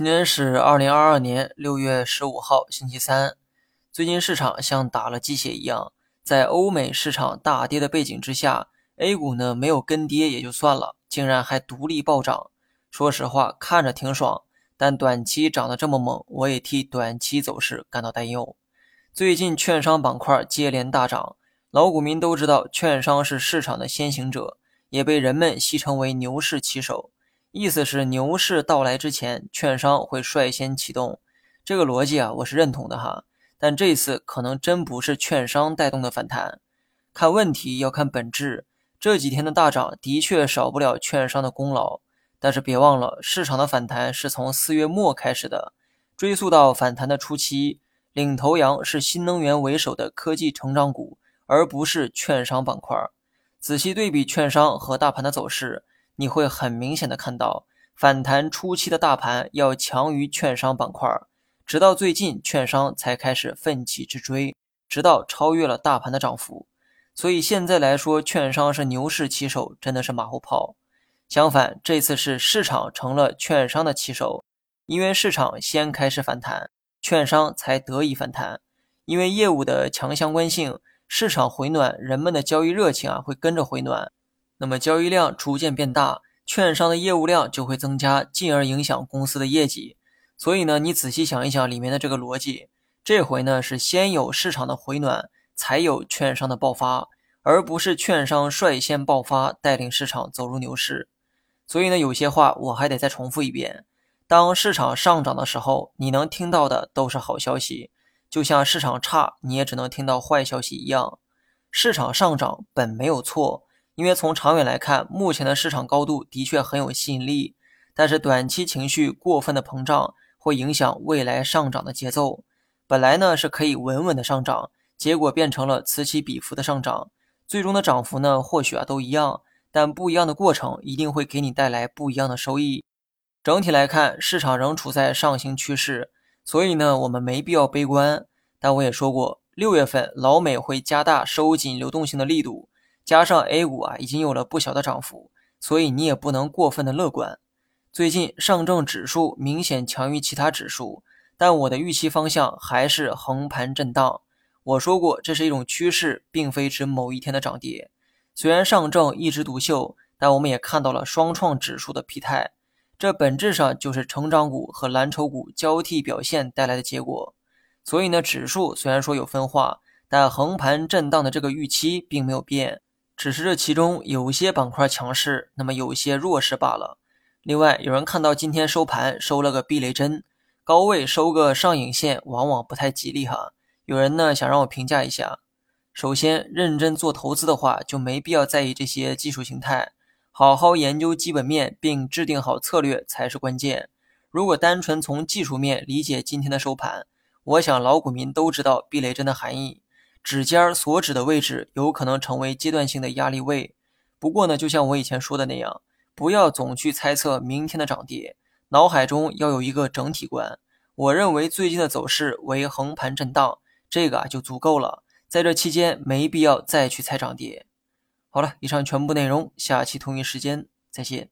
今天是二零二二年六月十五号，星期三。最近市场像打了鸡血一样，在欧美市场大跌的背景之下，A 股呢没有跟跌也就算了，竟然还独立暴涨。说实话，看着挺爽，但短期涨得这么猛，我也替短期走势感到担忧。最近券商板块接连大涨，老股民都知道券商是市场的先行者，也被人们戏称为牛市旗手。意思是牛市到来之前，券商会率先启动。这个逻辑啊，我是认同的哈。但这次可能真不是券商带动的反弹，看问题要看本质。这几天的大涨的确少不了券商的功劳，但是别忘了，市场的反弹是从四月末开始的。追溯到反弹的初期，领头羊是新能源为首的科技成长股，而不是券商板块。仔细对比券商和大盘的走势。你会很明显的看到，反弹初期的大盘要强于券商板块，直到最近券商才开始奋起直追，直到超越了大盘的涨幅。所以现在来说，券商是牛市旗手，真的是马后炮。相反，这次是市场成了券商的旗手，因为市场先开始反弹，券商才得以反弹。因为业务的强相关性，市场回暖，人们的交易热情啊会跟着回暖。那么交易量逐渐变大，券商的业务量就会增加，进而影响公司的业绩。所以呢，你仔细想一想里面的这个逻辑，这回呢是先有市场的回暖，才有券商的爆发，而不是券商率先爆发带领市场走入牛市。所以呢，有些话我还得再重复一遍：当市场上涨的时候，你能听到的都是好消息；就像市场差，你也只能听到坏消息一样。市场上涨本没有错。因为从长远来看，目前的市场高度的确很有吸引力，但是短期情绪过分的膨胀会影响未来上涨的节奏。本来呢是可以稳稳的上涨，结果变成了此起彼伏的上涨，最终的涨幅呢或许啊都一样，但不一样的过程一定会给你带来不一样的收益。整体来看，市场仍处在上行趋势，所以呢我们没必要悲观。但我也说过，六月份老美会加大收紧流动性的力度。加上 A 股啊已经有了不小的涨幅，所以你也不能过分的乐观。最近上证指数明显强于其他指数，但我的预期方向还是横盘震荡。我说过，这是一种趋势，并非指某一天的涨跌。虽然上证一枝独秀，但我们也看到了双创指数的疲态，这本质上就是成长股和蓝筹股交替表现带来的结果。所以呢，指数虽然说有分化，但横盘震荡的这个预期并没有变。只是这其中有些板块强势，那么有些弱势罢了。另外，有人看到今天收盘收了个避雷针，高位收个上影线，往往不太吉利哈。有人呢想让我评价一下。首先，认真做投资的话，就没必要在意这些技术形态，好好研究基本面并制定好策略才是关键。如果单纯从技术面理解今天的收盘，我想老股民都知道避雷针的含义。指尖所指的位置有可能成为阶段性的压力位。不过呢，就像我以前说的那样，不要总去猜测明天的涨跌，脑海中要有一个整体观。我认为最近的走势为横盘震荡，这个啊就足够了。在这期间没必要再去猜涨跌。好了，以上全部内容，下期同一时间再见。